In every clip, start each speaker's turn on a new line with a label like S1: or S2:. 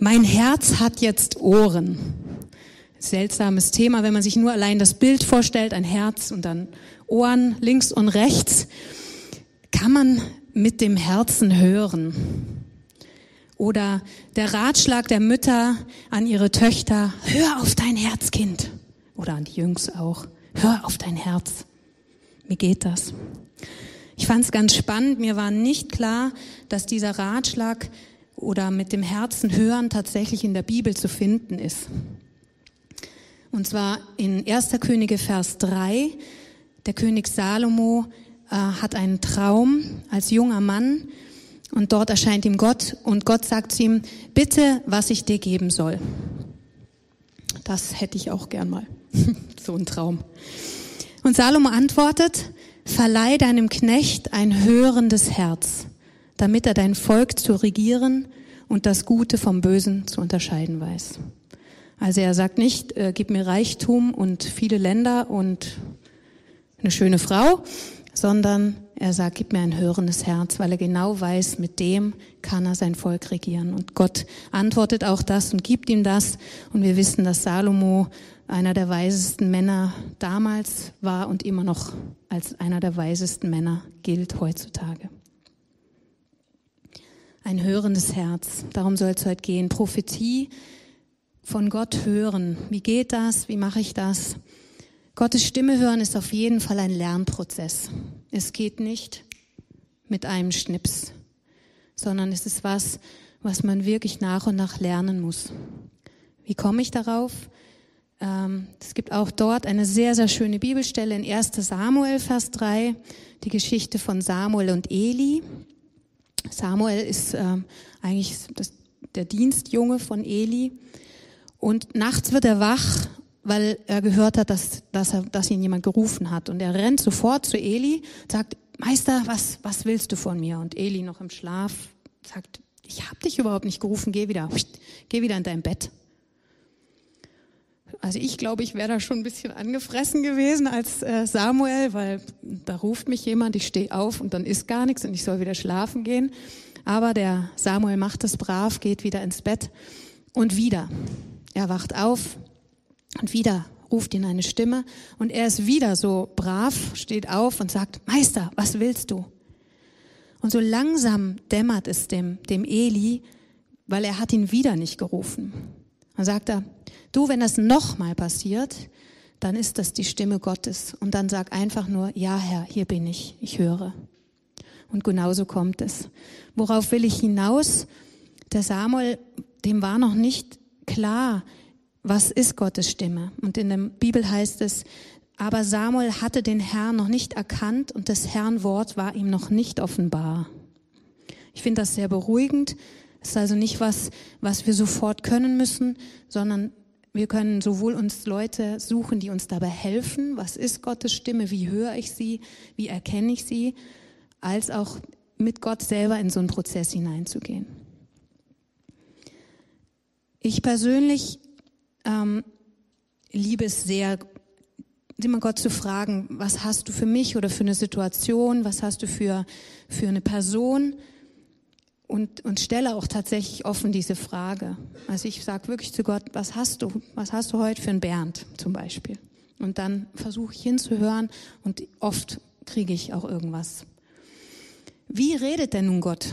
S1: Mein Herz hat jetzt Ohren. Seltsames Thema, wenn man sich nur allein das Bild vorstellt, ein Herz und dann Ohren links und rechts. Kann man mit dem Herzen hören? Oder der Ratschlag der Mütter an ihre Töchter, hör auf dein Herzkind. Oder an die Jungs auch, hör auf dein Herz. Wie geht das? Ich fand es ganz spannend. Mir war nicht klar, dass dieser Ratschlag oder mit dem Herzen hören tatsächlich in der Bibel zu finden ist. Und zwar in 1. Könige Vers 3. Der König Salomo äh, hat einen Traum als junger Mann und dort erscheint ihm Gott und Gott sagt zu ihm, bitte, was ich dir geben soll. Das hätte ich auch gern mal. so ein Traum. Und Salomo antwortet, verleih deinem Knecht ein hörendes Herz damit er dein Volk zu regieren und das Gute vom Bösen zu unterscheiden weiß. Also er sagt nicht, äh, gib mir Reichtum und viele Länder und eine schöne Frau, sondern er sagt, gib mir ein hörendes Herz, weil er genau weiß, mit dem kann er sein Volk regieren. Und Gott antwortet auch das und gibt ihm das. Und wir wissen, dass Salomo einer der weisesten Männer damals war und immer noch als einer der weisesten Männer gilt heutzutage ein hörendes Herz. Darum soll es heute gehen. Prophetie von Gott hören. Wie geht das? Wie mache ich das? Gottes Stimme hören ist auf jeden Fall ein Lernprozess. Es geht nicht mit einem Schnips, sondern es ist was, was man wirklich nach und nach lernen muss. Wie komme ich darauf? Ähm, es gibt auch dort eine sehr, sehr schöne Bibelstelle in 1 Samuel, Vers 3, die Geschichte von Samuel und Eli. Samuel ist äh, eigentlich das, der Dienstjunge von Eli. Und nachts wird er wach, weil er gehört hat, dass, dass, er, dass ihn jemand gerufen hat. Und er rennt sofort zu Eli, sagt, Meister, was, was willst du von mir? Und Eli noch im Schlaf sagt, ich habe dich überhaupt nicht gerufen, geh wieder, geh wieder in dein Bett. Also ich glaube, ich wäre da schon ein bisschen angefressen gewesen als äh, Samuel, weil da ruft mich jemand, ich stehe auf und dann ist gar nichts und ich soll wieder schlafen gehen. Aber der Samuel macht es brav, geht wieder ins Bett und wieder. Er wacht auf und wieder ruft ihn eine Stimme und er ist wieder so brav, steht auf und sagt, Meister, was willst du? Und so langsam dämmert es dem, dem Eli, weil er hat ihn wieder nicht gerufen. Dann sagt er, Du, wenn das nochmal passiert, dann ist das die Stimme Gottes. Und dann sag einfach nur, ja Herr, hier bin ich, ich höre. Und genauso kommt es. Worauf will ich hinaus? Der Samuel, dem war noch nicht klar, was ist Gottes Stimme. Und in der Bibel heißt es, aber Samuel hatte den Herrn noch nicht erkannt und das Herrn Wort war ihm noch nicht offenbar. Ich finde das sehr beruhigend. Es ist also nicht was, was wir sofort können müssen, sondern wir können sowohl uns Leute suchen, die uns dabei helfen, was ist Gottes Stimme, wie höre ich sie, wie erkenne ich sie, als auch mit Gott selber in so einen Prozess hineinzugehen. Ich persönlich ähm, liebe es sehr, immer Gott zu fragen, was hast du für mich oder für eine Situation, was hast du für, für eine Person, und, und stelle auch tatsächlich offen diese Frage. Also ich sage wirklich zu Gott, was hast du? Was hast du heute für einen Bernd zum Beispiel? Und dann versuche ich hinzuhören und oft kriege ich auch irgendwas. Wie redet denn nun Gott?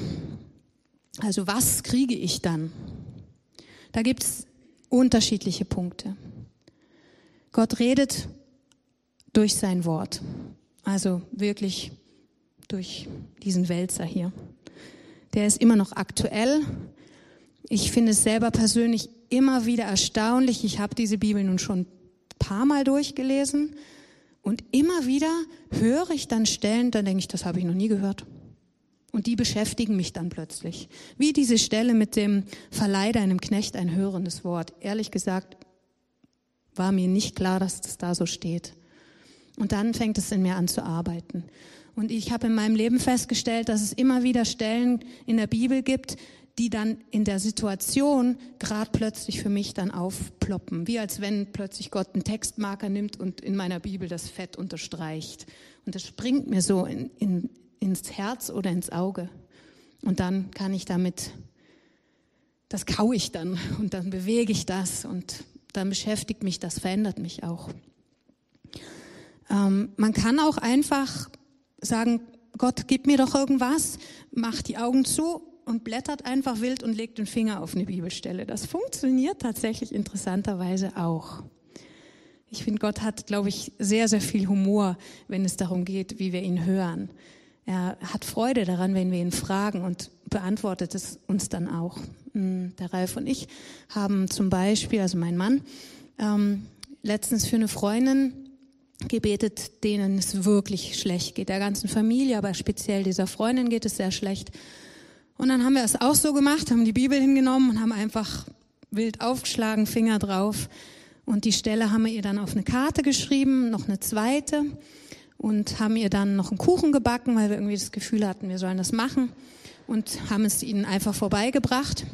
S1: Also was kriege ich dann? Da gibt es unterschiedliche Punkte. Gott redet durch sein Wort. Also wirklich durch diesen Wälzer hier der ist immer noch aktuell. Ich finde es selber persönlich immer wieder erstaunlich. Ich habe diese Bibel nun schon ein paar Mal durchgelesen und immer wieder höre ich dann Stellen, dann denke ich, das habe ich noch nie gehört. Und die beschäftigen mich dann plötzlich. Wie diese Stelle mit dem Verleih einem Knecht ein hörendes Wort. Ehrlich gesagt war mir nicht klar, dass das da so steht. Und dann fängt es in mir an zu arbeiten. Und ich habe in meinem Leben festgestellt, dass es immer wieder Stellen in der Bibel gibt, die dann in der Situation gerade plötzlich für mich dann aufploppen. Wie als wenn plötzlich Gott einen Textmarker nimmt und in meiner Bibel das Fett unterstreicht. Und das springt mir so in, in, ins Herz oder ins Auge. Und dann kann ich damit das kau ich dann und dann bewege ich das und dann beschäftigt mich das, verändert mich auch. Ähm, man kann auch einfach sagen, Gott, gib mir doch irgendwas, macht die Augen zu und blättert einfach wild und legt den Finger auf eine Bibelstelle. Das funktioniert tatsächlich interessanterweise auch. Ich finde, Gott hat, glaube ich, sehr, sehr viel Humor, wenn es darum geht, wie wir ihn hören. Er hat Freude daran, wenn wir ihn fragen und beantwortet es uns dann auch. Hm, der Ralf und ich haben zum Beispiel, also mein Mann, ähm, letztens für eine Freundin gebetet, denen es wirklich schlecht geht, der ganzen Familie, aber speziell dieser Freundin geht es sehr schlecht. Und dann haben wir es auch so gemacht, haben die Bibel hingenommen und haben einfach wild aufgeschlagen, Finger drauf. Und die Stelle haben wir ihr dann auf eine Karte geschrieben, noch eine zweite und haben ihr dann noch einen Kuchen gebacken, weil wir irgendwie das Gefühl hatten, wir sollen das machen und haben es ihnen einfach vorbeigebracht.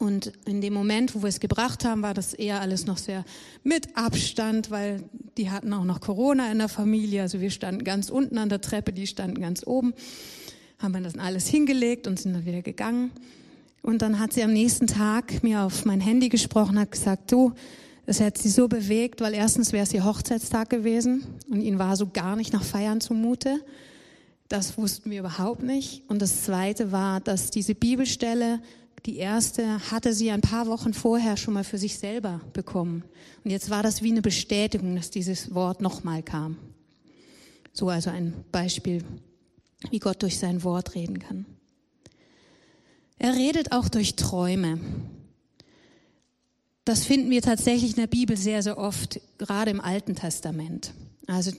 S1: Und in dem Moment, wo wir es gebracht haben, war das eher alles noch sehr mit Abstand, weil die hatten auch noch Corona in der Familie. Also wir standen ganz unten an der Treppe, die standen ganz oben. Haben wir das alles hingelegt und sind dann wieder gegangen. Und dann hat sie am nächsten Tag mir auf mein Handy gesprochen, hat gesagt, du, das hätte sie so bewegt, weil erstens wäre es ihr Hochzeitstag gewesen und ihnen war so gar nicht nach Feiern zumute. Das wussten wir überhaupt nicht. Und das Zweite war, dass diese Bibelstelle die erste hatte sie ein paar Wochen vorher schon mal für sich selber bekommen. Und jetzt war das wie eine Bestätigung, dass dieses Wort nochmal kam. So also ein Beispiel, wie Gott durch sein Wort reden kann. Er redet auch durch Träume. Das finden wir tatsächlich in der Bibel sehr, sehr oft, gerade im Alten Testament. Also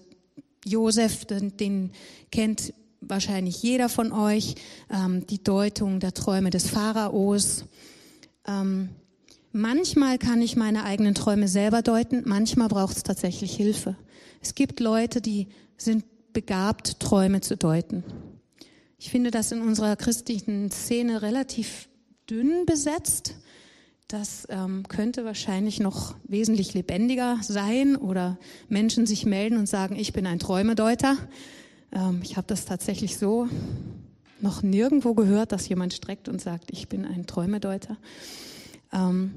S1: Josef, den, den kennt wahrscheinlich jeder von euch, ähm, die Deutung der Träume des Pharaos. Ähm, manchmal kann ich meine eigenen Träume selber deuten, manchmal braucht es tatsächlich Hilfe. Es gibt Leute, die sind begabt, Träume zu deuten. Ich finde das in unserer christlichen Szene relativ dünn besetzt. Das ähm, könnte wahrscheinlich noch wesentlich lebendiger sein oder Menschen sich melden und sagen, ich bin ein Träumedeuter. Ähm, ich habe das tatsächlich so noch nirgendwo gehört, dass jemand streckt und sagt, ich bin ein Träumedeuter. Ähm,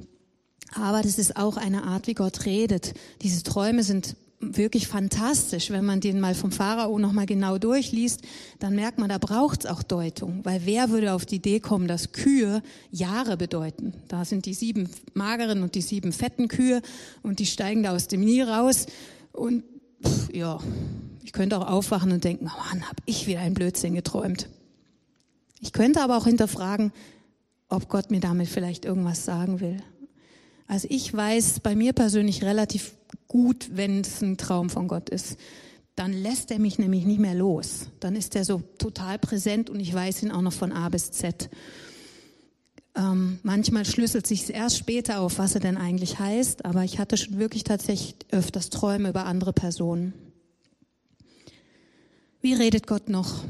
S1: aber das ist auch eine Art, wie Gott redet. Diese Träume sind wirklich fantastisch. Wenn man den mal vom Pharao nochmal genau durchliest, dann merkt man, da braucht es auch Deutung. Weil wer würde auf die Idee kommen, dass Kühe Jahre bedeuten? Da sind die sieben mageren und die sieben fetten Kühe und die steigen da aus dem Nil raus. Und pff, ja, ich könnte auch aufwachen und denken, oh Mann, habe ich wieder einen Blödsinn geträumt. Ich könnte aber auch hinterfragen, ob Gott mir damit vielleicht irgendwas sagen will. Also ich weiß bei mir persönlich relativ gut, wenn es ein Traum von Gott ist. Dann lässt er mich nämlich nicht mehr los. Dann ist er so total präsent und ich weiß ihn auch noch von A bis Z. Ähm, manchmal schlüsselt sich erst später auf, was er denn eigentlich heißt, aber ich hatte schon wirklich tatsächlich öfters Träume über andere Personen. Wie redet Gott noch?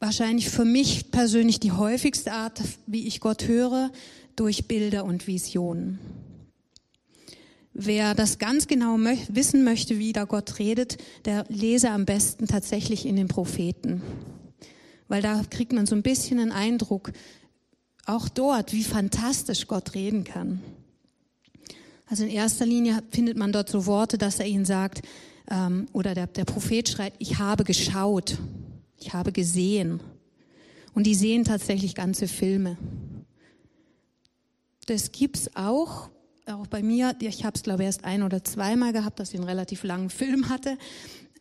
S1: Wahrscheinlich für mich persönlich die häufigste Art, wie ich Gott höre, durch Bilder und Visionen. Wer das ganz genau mö wissen möchte, wie da Gott redet, der lese am besten tatsächlich in den Propheten. Weil da kriegt man so ein bisschen einen Eindruck, auch dort, wie fantastisch Gott reden kann. Also in erster Linie findet man dort so Worte, dass er ihnen sagt, ähm, oder der, der Prophet schreit, ich habe geschaut, ich habe gesehen. Und die sehen tatsächlich ganze Filme. Das gibt's auch, auch bei mir. Ich habe es, glaube ich, erst ein oder zweimal gehabt, dass ich einen relativ langen Film hatte.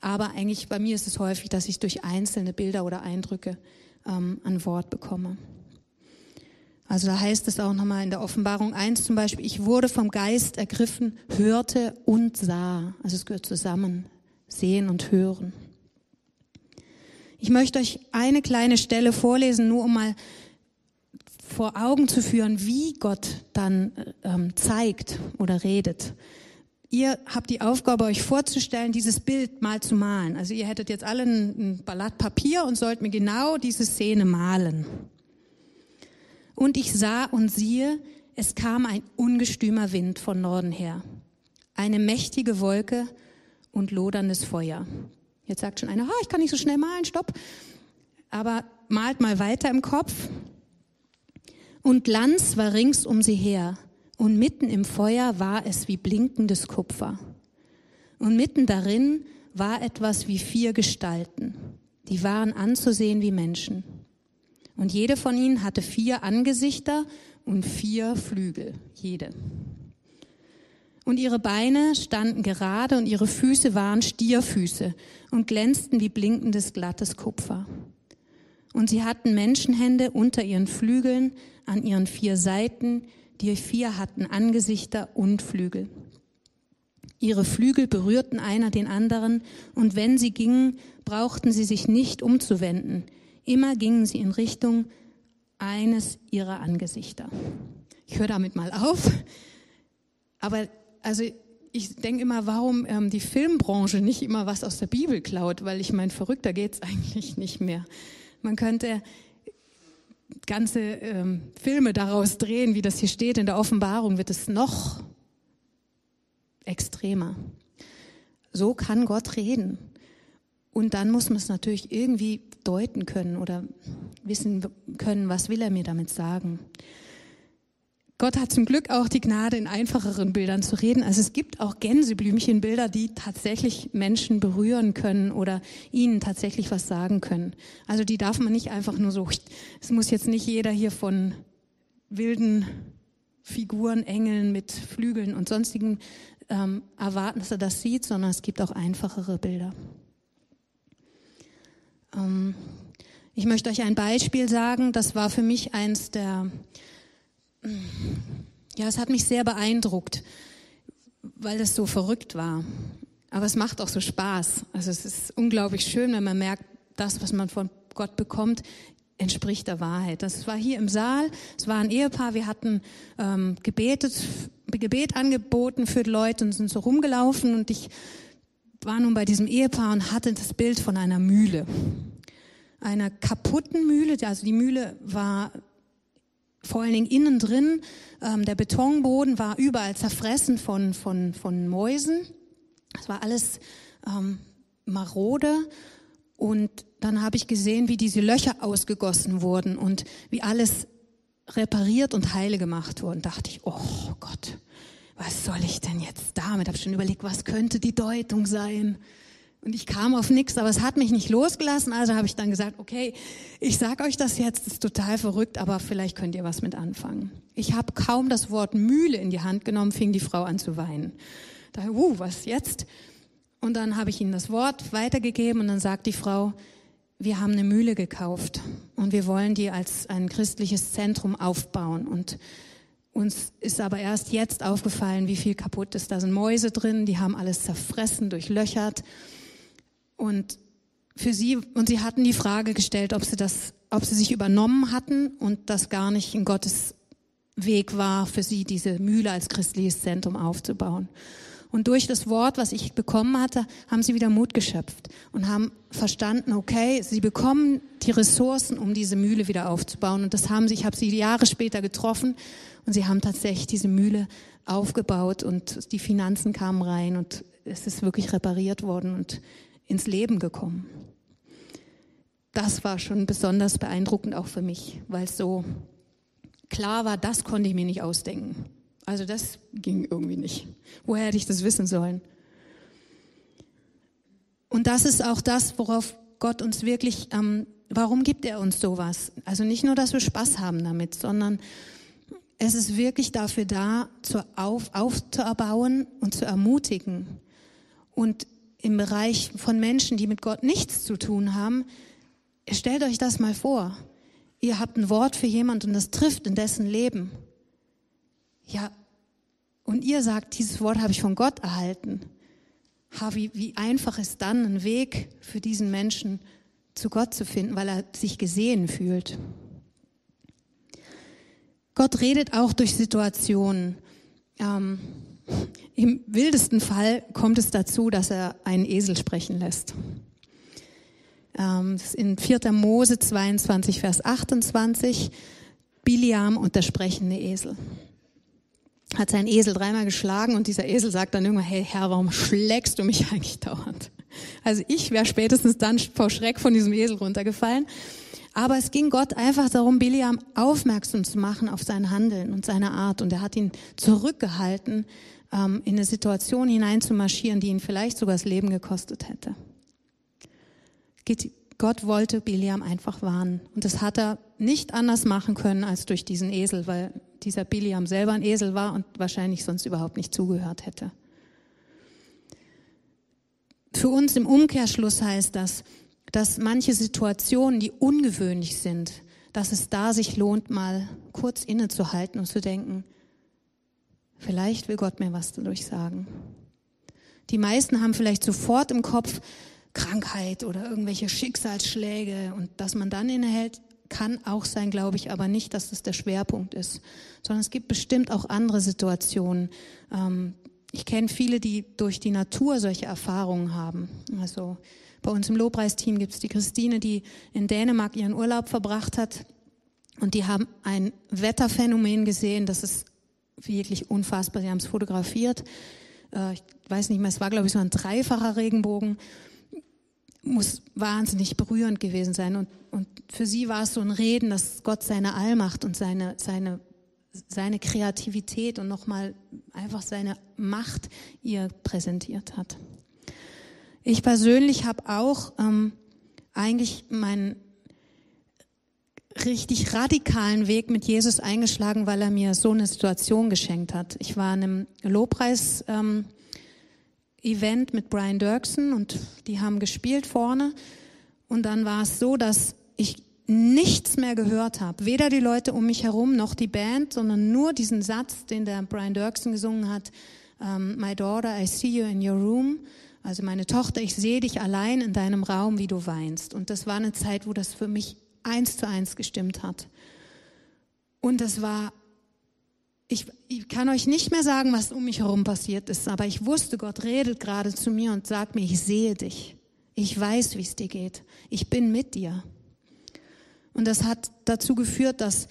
S1: Aber eigentlich bei mir ist es häufig, dass ich durch einzelne Bilder oder Eindrücke ähm, an Wort bekomme. Also da heißt es auch nochmal in der Offenbarung 1 zum Beispiel, ich wurde vom Geist ergriffen, hörte und sah. Also es gehört zusammen, sehen und hören. Ich möchte euch eine kleine Stelle vorlesen, nur um mal vor Augen zu führen, wie Gott dann ähm, zeigt oder redet. Ihr habt die Aufgabe, euch vorzustellen, dieses Bild mal zu malen. Also ihr hättet jetzt alle ein, ein Papier und sollt mir genau diese Szene malen. Und ich sah und siehe, es kam ein ungestümer Wind von Norden her, eine mächtige Wolke und loderndes Feuer. Jetzt sagt schon einer, oh, ich kann nicht so schnell malen, stopp. Aber malt mal weiter im Kopf. Und Glanz war rings um sie her, und mitten im Feuer war es wie blinkendes Kupfer. Und mitten darin war etwas wie vier Gestalten, die waren anzusehen wie Menschen. Und jede von ihnen hatte vier Angesichter und vier Flügel, jede. Und ihre Beine standen gerade und ihre Füße waren Stierfüße und glänzten wie blinkendes glattes Kupfer. Und sie hatten Menschenhände unter ihren Flügeln an ihren vier Seiten, die vier hatten Angesichter und Flügel. Ihre Flügel berührten einer den anderen, und wenn sie gingen, brauchten sie sich nicht umzuwenden. Immer gingen sie in Richtung eines ihrer Angesichter. Ich höre damit mal auf. Aber also ich denke immer, warum ähm, die Filmbranche nicht immer was aus der Bibel klaut, weil ich meine, verrückter geht's eigentlich nicht mehr. Man könnte ganze ähm, Filme daraus drehen, wie das hier steht in der Offenbarung, wird es noch extremer. So kann Gott reden. Und dann muss man es natürlich irgendwie deuten können oder wissen können, was will er mir damit sagen. Gott hat zum Glück auch die Gnade, in einfacheren Bildern zu reden. Also es gibt auch Gänseblümchenbilder, die tatsächlich Menschen berühren können oder ihnen tatsächlich was sagen können. Also die darf man nicht einfach nur so, es muss jetzt nicht jeder hier von wilden Figuren, Engeln mit Flügeln und sonstigen ähm, erwarten, dass er das sieht, sondern es gibt auch einfachere Bilder. Ähm, ich möchte euch ein Beispiel sagen, das war für mich eins der ja, es hat mich sehr beeindruckt, weil es so verrückt war. Aber es macht auch so Spaß. Also es ist unglaublich schön, wenn man merkt, das, was man von Gott bekommt, entspricht der Wahrheit. Das war hier im Saal. Es war ein Ehepaar. Wir hatten ähm, gebetet, Gebet angeboten für die Leute und sind so rumgelaufen. Und ich war nun bei diesem Ehepaar und hatte das Bild von einer Mühle, einer kaputten Mühle. Also die Mühle war vor allen Dingen innen drin. Ähm, der Betonboden war überall zerfressen von, von, von Mäusen. Es war alles ähm, marode. Und dann habe ich gesehen, wie diese Löcher ausgegossen wurden und wie alles repariert und heile gemacht wurde. dachte ich, oh Gott, was soll ich denn jetzt damit? Habe schon überlegt, was könnte die Deutung sein? Und ich kam auf nichts, aber es hat mich nicht losgelassen. Also habe ich dann gesagt, okay, ich sage euch das jetzt, das ist total verrückt, aber vielleicht könnt ihr was mit anfangen. Ich habe kaum das Wort Mühle in die Hand genommen, fing die Frau an zu weinen. Da, uh, was jetzt? Und dann habe ich ihnen das Wort weitergegeben und dann sagt die Frau, wir haben eine Mühle gekauft und wir wollen die als ein christliches Zentrum aufbauen. Und uns ist aber erst jetzt aufgefallen, wie viel kaputt ist. Da sind Mäuse drin, die haben alles zerfressen, durchlöchert. Und für sie, und sie hatten die Frage gestellt, ob sie das, ob sie sich übernommen hatten und das gar nicht ein Gottes Weg war, für sie diese Mühle als christliches Zentrum aufzubauen. Und durch das Wort, was ich bekommen hatte, haben sie wieder Mut geschöpft und haben verstanden, okay, sie bekommen die Ressourcen, um diese Mühle wieder aufzubauen. Und das haben sie, ich habe sie Jahre später getroffen und sie haben tatsächlich diese Mühle aufgebaut und die Finanzen kamen rein und es ist wirklich repariert worden und ins Leben gekommen. Das war schon besonders beeindruckend auch für mich, weil es so klar war, das konnte ich mir nicht ausdenken. Also das ging irgendwie nicht. Woher hätte ich das wissen sollen? Und das ist auch das, worauf Gott uns wirklich, ähm, warum gibt er uns sowas? Also nicht nur, dass wir Spaß haben damit, sondern es ist wirklich dafür da, zu auf, aufzuerbauen und zu ermutigen. Und im Bereich von Menschen, die mit Gott nichts zu tun haben, stellt euch das mal vor. Ihr habt ein Wort für jemand und das trifft in dessen Leben. Ja, und ihr sagt, dieses Wort habe ich von Gott erhalten. Ha, wie, wie einfach ist dann ein Weg für diesen Menschen zu Gott zu finden, weil er sich gesehen fühlt. Gott redet auch durch Situationen. Ähm, im wildesten Fall kommt es dazu, dass er einen Esel sprechen lässt. Ähm, in 4. Mose 22, Vers 28, Biliam und der sprechende Esel. Hat seinen Esel dreimal geschlagen und dieser Esel sagt dann irgendwann, hey Herr, warum schlägst du mich eigentlich dauernd? Also ich wäre spätestens dann vor Schreck von diesem Esel runtergefallen. Aber es ging Gott einfach darum, Biliam aufmerksam zu machen auf sein Handeln und seine Art. Und er hat ihn zurückgehalten, ähm, in eine Situation hineinzumarschieren, die ihn vielleicht sogar das Leben gekostet hätte. Gott wollte Biliam einfach warnen. Und das hat er nicht anders machen können als durch diesen Esel, weil dieser Biliam selber ein Esel war und wahrscheinlich sonst überhaupt nicht zugehört hätte. Für uns im Umkehrschluss heißt das, dass manche Situationen, die ungewöhnlich sind, dass es da sich lohnt, mal kurz innezuhalten und zu denken, vielleicht will Gott mir was dadurch sagen. Die meisten haben vielleicht sofort im Kopf Krankheit oder irgendwelche Schicksalsschläge und dass man dann innehält, kann auch sein, glaube ich, aber nicht, dass das der Schwerpunkt ist, sondern es gibt bestimmt auch andere Situationen. Ähm, ich kenne viele, die durch die Natur solche Erfahrungen haben. Also bei uns im Lobpreisteam gibt es die Christine, die in Dänemark ihren Urlaub verbracht hat. Und die haben ein Wetterphänomen gesehen, das ist wirklich unfassbar. Sie haben es fotografiert. Äh, ich weiß nicht mehr, es war, glaube ich, so ein dreifacher Regenbogen. Muss wahnsinnig berührend gewesen sein. Und, und für sie war es so ein Reden, dass Gott seine Allmacht und seine, seine, seine Kreativität und nochmal einfach seine Macht ihr präsentiert hat. Ich persönlich habe auch ähm, eigentlich meinen richtig radikalen Weg mit Jesus eingeschlagen, weil er mir so eine Situation geschenkt hat. Ich war in einem Lobpreis ähm, Event mit Brian Dirksen und die haben gespielt vorne und dann war es so, dass ich nichts mehr gehört habe, weder die Leute um mich herum noch die Band, sondern nur diesen Satz, den der Brian Dirksen gesungen hat, ähm, My daughter, I see you in your room. Also meine Tochter, ich sehe dich allein in deinem Raum, wie du weinst. Und das war eine Zeit, wo das für mich eins zu eins gestimmt hat. Und das war, ich, ich kann euch nicht mehr sagen, was um mich herum passiert ist, aber ich wusste, Gott redet gerade zu mir und sagt mir, ich sehe dich. Ich weiß, wie es dir geht. Ich bin mit dir. Und das hat dazu geführt, dass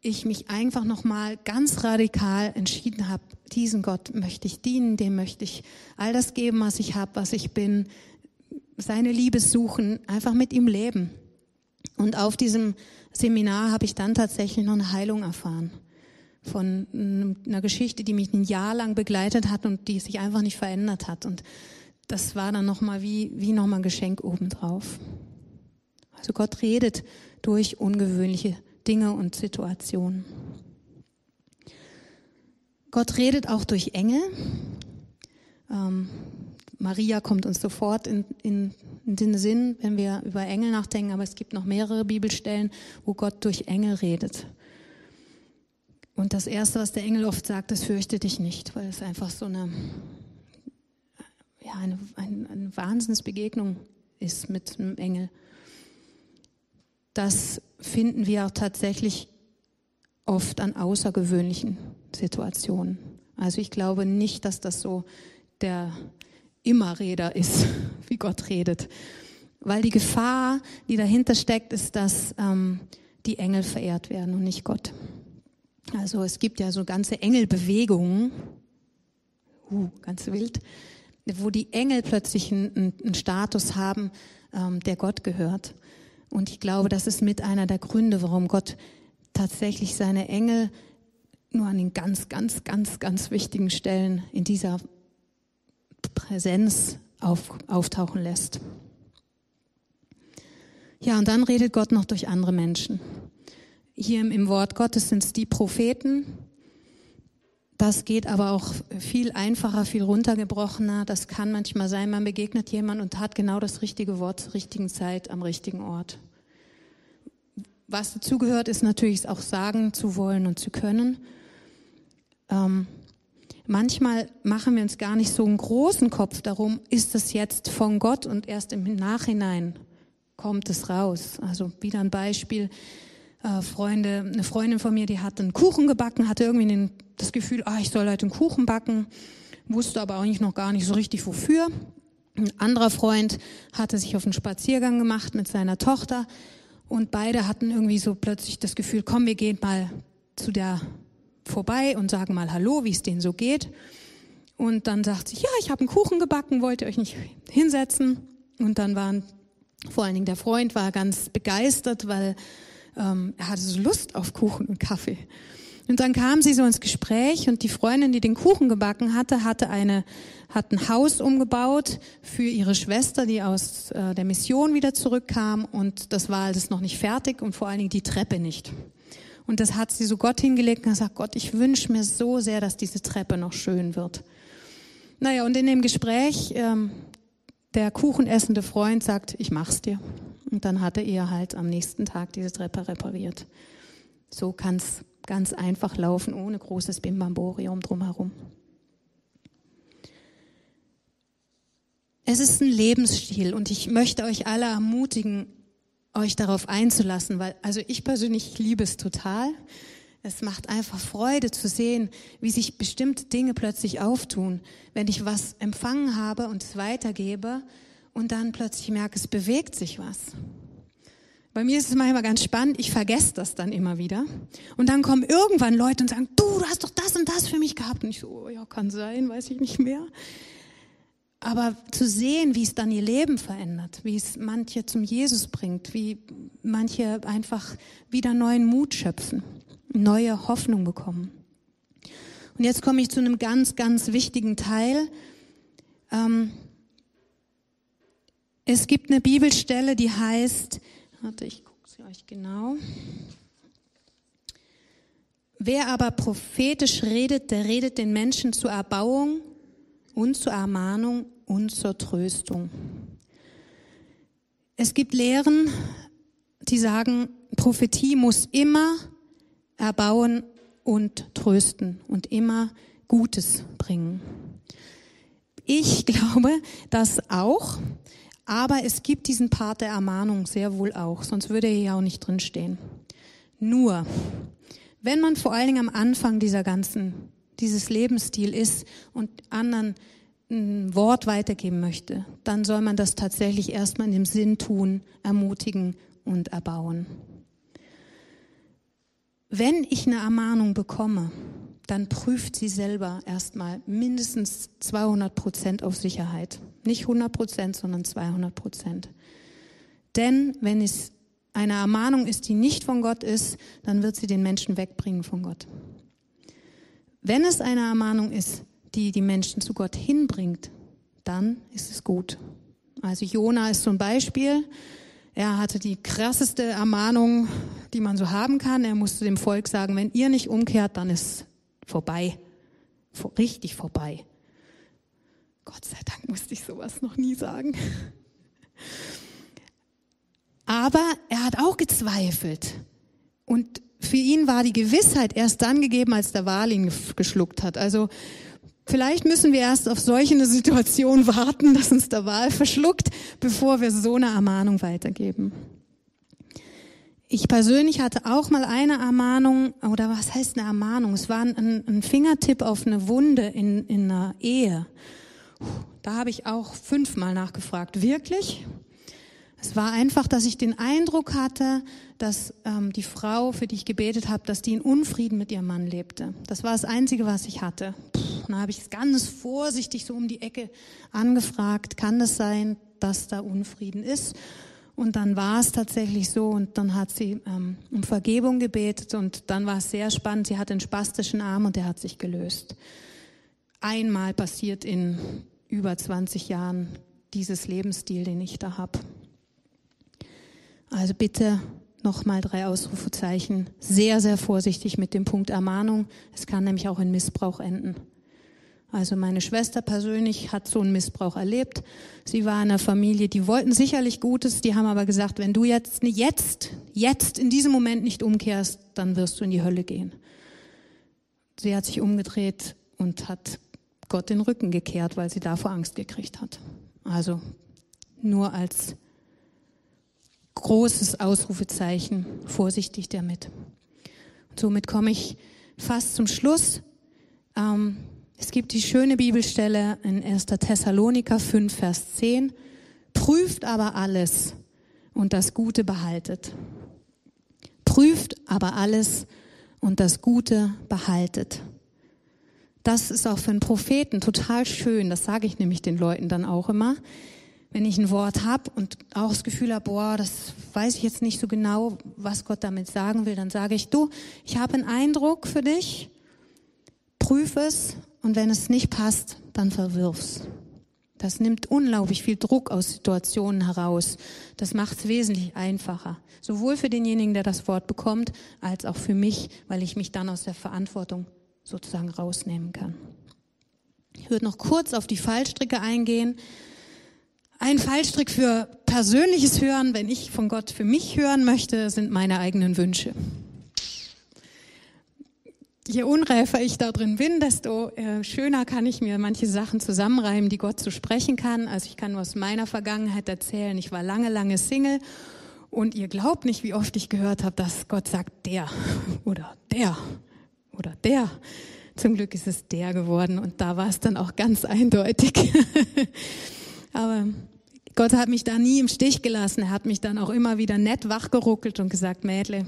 S1: ich mich einfach nochmal ganz radikal entschieden habe, diesen Gott möchte ich dienen, dem möchte ich all das geben, was ich habe, was ich bin, seine Liebe suchen, einfach mit ihm leben. Und auf diesem Seminar habe ich dann tatsächlich noch eine Heilung erfahren von einer Geschichte, die mich ein Jahr lang begleitet hat und die sich einfach nicht verändert hat. Und das war dann nochmal wie, wie nochmal ein Geschenk obendrauf. Also Gott redet durch ungewöhnliche Dinge und Situationen. Gott redet auch durch Engel. Ähm, Maria kommt uns sofort in, in, in, den Sinn, wenn wir über Engel nachdenken, aber es gibt noch mehrere Bibelstellen, wo Gott durch Engel redet. Und das Erste, was der Engel oft sagt, ist, fürchte dich nicht, weil es einfach so eine, ja, eine, eine, eine Wahnsinnsbegegnung ist mit einem Engel das finden wir auch tatsächlich oft an außergewöhnlichen Situationen. Also ich glaube nicht, dass das so der Immerreder ist, wie Gott redet. Weil die Gefahr, die dahinter steckt, ist, dass ähm, die Engel verehrt werden und nicht Gott. Also es gibt ja so ganze Engelbewegungen, uh, ganz wild, wo die Engel plötzlich einen, einen Status haben, ähm, der Gott gehört. Und ich glaube, das ist mit einer der Gründe, warum Gott tatsächlich seine Engel nur an den ganz, ganz, ganz, ganz wichtigen Stellen in dieser Präsenz auf, auftauchen lässt. Ja, und dann redet Gott noch durch andere Menschen. Hier im Wort Gottes sind es die Propheten. Das geht aber auch viel einfacher, viel runtergebrochener. Das kann manchmal sein, man begegnet jemand und hat genau das richtige Wort zur richtigen Zeit am richtigen Ort. Was dazugehört, ist natürlich auch sagen zu wollen und zu können. Ähm, manchmal machen wir uns gar nicht so einen großen Kopf darum, ist es jetzt von Gott und erst im Nachhinein kommt es raus. Also wieder ein Beispiel. Äh, Freunde, eine Freundin von mir, die hat einen Kuchen gebacken, hatte irgendwie den, das Gefühl, ah, ich soll heute einen Kuchen backen, wusste aber eigentlich noch gar nicht so richtig wofür. Ein anderer Freund hatte sich auf einen Spaziergang gemacht mit seiner Tochter und beide hatten irgendwie so plötzlich das Gefühl, komm, wir gehen mal zu der vorbei und sagen mal Hallo, wie es denen so geht. Und dann sagt sie, ja, ich habe einen Kuchen gebacken, wollt ihr euch nicht hinsetzen? Und dann waren Vor allen Dingen der Freund war ganz begeistert, weil ähm, er hatte so Lust auf Kuchen und Kaffee. Und dann kam sie so ins Gespräch und die Freundin, die den Kuchen gebacken hatte, hatte eine, hat ein Haus umgebaut für ihre Schwester, die aus äh, der Mission wieder zurückkam und das war alles noch nicht fertig und vor allen Dingen die Treppe nicht. Und das hat sie so Gott hingelegt und gesagt, Gott, ich wünsche mir so sehr, dass diese Treppe noch schön wird. Naja, und in dem Gespräch, ähm, der kuchenessende Freund sagt, ich mach's dir. Und dann hatte er halt am nächsten Tag diese Treppe repariert. So kann's ganz einfach laufen, ohne großes Bimbamborium drumherum. Es ist ein Lebensstil und ich möchte euch alle ermutigen, euch darauf einzulassen, weil also ich persönlich liebe es total. Es macht einfach Freude zu sehen, wie sich bestimmte Dinge plötzlich auftun, wenn ich was empfangen habe und es weitergebe und dann plötzlich merke, es bewegt sich was. Bei mir ist es manchmal ganz spannend, ich vergesse das dann immer wieder. Und dann kommen irgendwann Leute und sagen, du, du hast doch das und das für mich gehabt. Und ich so, oh, ja, kann sein, weiß ich nicht mehr. Aber zu sehen, wie es dann ihr Leben verändert, wie es manche zum Jesus bringt, wie manche einfach wieder neuen Mut schöpfen, neue Hoffnung bekommen. Und jetzt komme ich zu einem ganz, ganz wichtigen Teil. Ähm, es gibt eine Bibelstelle, die heißt, warte, ich gucke sie euch genau. Wer aber prophetisch redet, der redet den Menschen zur Erbauung und zur Ermahnung und zur Tröstung. Es gibt Lehren, die sagen, Prophetie muss immer erbauen und trösten und immer Gutes bringen. Ich glaube das auch, aber es gibt diesen Part der Ermahnung sehr wohl auch, sonst würde er ja auch nicht drinstehen. Nur, wenn man vor allen Dingen am Anfang dieser ganzen, dieses Lebensstil ist und anderen ein Wort weitergeben möchte, dann soll man das tatsächlich erstmal in dem Sinn tun, ermutigen und erbauen. Wenn ich eine Ermahnung bekomme, dann prüft sie selber erstmal mindestens 200 Prozent auf Sicherheit. Nicht 100 Prozent, sondern 200 Prozent. Denn wenn es eine Ermahnung ist, die nicht von Gott ist, dann wird sie den Menschen wegbringen von Gott. Wenn es eine Ermahnung ist, die die Menschen zu Gott hinbringt, dann ist es gut. Also Jona ist ein Beispiel. Er hatte die krasseste Ermahnung, die man so haben kann. Er musste dem Volk sagen, wenn ihr nicht umkehrt, dann ist vorbei. Richtig vorbei. Gott sei Dank musste ich sowas noch nie sagen. Aber er hat auch gezweifelt. Und für ihn war die Gewissheit erst dann gegeben, als der Wal ihn geschluckt hat. Also Vielleicht müssen wir erst auf solche eine Situation warten, dass uns der Wahl verschluckt, bevor wir so eine Ermahnung weitergeben. Ich persönlich hatte auch mal eine Ermahnung, oder was heißt eine Ermahnung? Es war ein, ein Fingertipp auf eine Wunde in, in einer Ehe. Da habe ich auch fünfmal nachgefragt. Wirklich? Es war einfach, dass ich den Eindruck hatte, dass ähm, die Frau, für die ich gebetet habe, dass die in Unfrieden mit ihrem Mann lebte. Das war das Einzige, was ich hatte. Puh, dann habe ich es ganz vorsichtig so um die Ecke angefragt, kann es sein, dass da Unfrieden ist? Und dann war es tatsächlich so und dann hat sie ähm, um Vergebung gebetet und dann war es sehr spannend. Sie hat einen spastischen Arm und der hat sich gelöst. Einmal passiert in über 20 Jahren dieses Lebensstil, den ich da habe. Also bitte nochmal drei Ausrufezeichen. Sehr, sehr vorsichtig mit dem Punkt Ermahnung. Es kann nämlich auch in Missbrauch enden. Also meine Schwester persönlich hat so einen Missbrauch erlebt. Sie war in einer Familie, die wollten sicherlich Gutes, die haben aber gesagt, wenn du jetzt, jetzt, jetzt in diesem Moment nicht umkehrst, dann wirst du in die Hölle gehen. Sie hat sich umgedreht und hat Gott den Rücken gekehrt, weil sie davor Angst gekriegt hat. Also nur als großes Ausrufezeichen, vorsichtig damit. Und somit komme ich fast zum Schluss. Ähm, es gibt die schöne Bibelstelle in 1. Thessaloniker 5, Vers 10. Prüft aber alles und das Gute behaltet. Prüft aber alles und das Gute behaltet. Das ist auch für einen Propheten total schön. Das sage ich nämlich den Leuten dann auch immer wenn ich ein Wort habe und auch das Gefühl habe, boah, das weiß ich jetzt nicht so genau, was Gott damit sagen will, dann sage ich, du, ich habe einen Eindruck für dich, prüf es und wenn es nicht passt, dann verwirf's. Das nimmt unglaublich viel Druck aus Situationen heraus. Das macht es wesentlich einfacher. Sowohl für denjenigen, der das Wort bekommt, als auch für mich, weil ich mich dann aus der Verantwortung sozusagen rausnehmen kann. Ich würde noch kurz auf die Fallstricke eingehen. Ein Fallstrick für persönliches Hören, wenn ich von Gott für mich hören möchte, sind meine eigenen Wünsche. Je unreifer ich da drin bin, desto äh, schöner kann ich mir manche Sachen zusammenreimen, die Gott zu sprechen kann. Also ich kann nur aus meiner Vergangenheit erzählen. Ich war lange, lange Single und ihr glaubt nicht, wie oft ich gehört habe, dass Gott sagt der oder der oder der. Zum Glück ist es der geworden und da war es dann auch ganz eindeutig. Aber Gott hat mich da nie im Stich gelassen. Er hat mich dann auch immer wieder nett wachgeruckelt und gesagt, Mädle,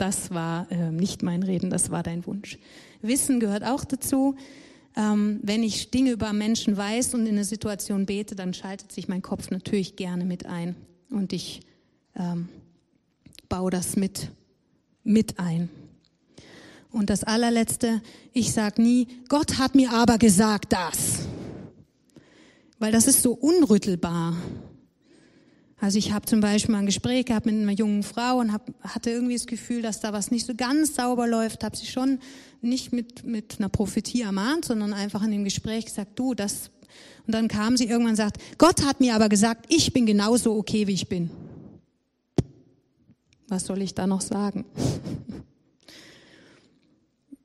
S1: das war äh, nicht mein Reden, das war dein Wunsch. Wissen gehört auch dazu. Ähm, wenn ich Dinge über Menschen weiß und in einer Situation bete, dann schaltet sich mein Kopf natürlich gerne mit ein und ich ähm, baue das mit, mit ein. Und das allerletzte, ich sage nie, Gott hat mir aber gesagt das weil das ist so unrüttelbar. Also ich habe zum Beispiel mal ein Gespräch gehabt mit einer jungen Frau und hab, hatte irgendwie das Gefühl, dass da was nicht so ganz sauber läuft. Habe sie schon nicht mit, mit einer Prophetie ermahnt, sondern einfach in dem Gespräch gesagt, du, das... Und dann kam sie irgendwann und sagt, Gott hat mir aber gesagt, ich bin genauso okay, wie ich bin. Was soll ich da noch sagen?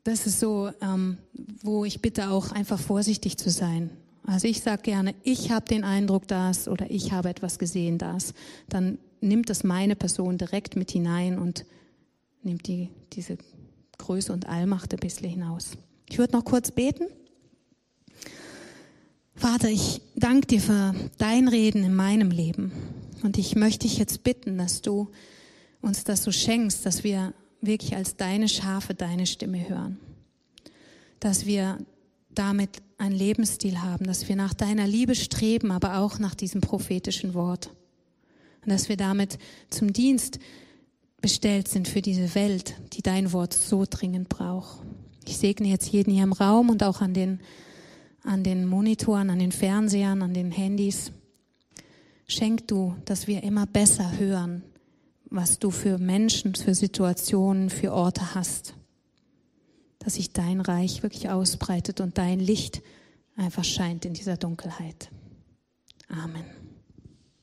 S1: Das ist so, ähm, wo ich bitte auch einfach vorsichtig zu sein. Also ich sage gerne, ich habe den Eindruck, dass oder ich habe etwas gesehen, das. Dann nimmt das meine Person direkt mit hinein und nimmt die, diese Größe und Allmacht ein bisschen hinaus. Ich würde noch kurz beten. Vater, ich danke dir für dein Reden in meinem Leben. Und ich möchte dich jetzt bitten, dass du uns das so schenkst, dass wir wirklich als deine Schafe deine Stimme hören. Dass wir damit einen Lebensstil haben, dass wir nach deiner Liebe streben, aber auch nach diesem prophetischen Wort. Und dass wir damit zum Dienst bestellt sind für diese Welt, die dein Wort so dringend braucht. Ich segne jetzt jeden hier im Raum und auch an den, an den Monitoren, an den Fernsehern, an den Handys. Schenk du, dass wir immer besser hören, was du für Menschen, für Situationen, für Orte hast dass sich dein Reich wirklich ausbreitet und dein Licht einfach scheint in dieser Dunkelheit. Amen.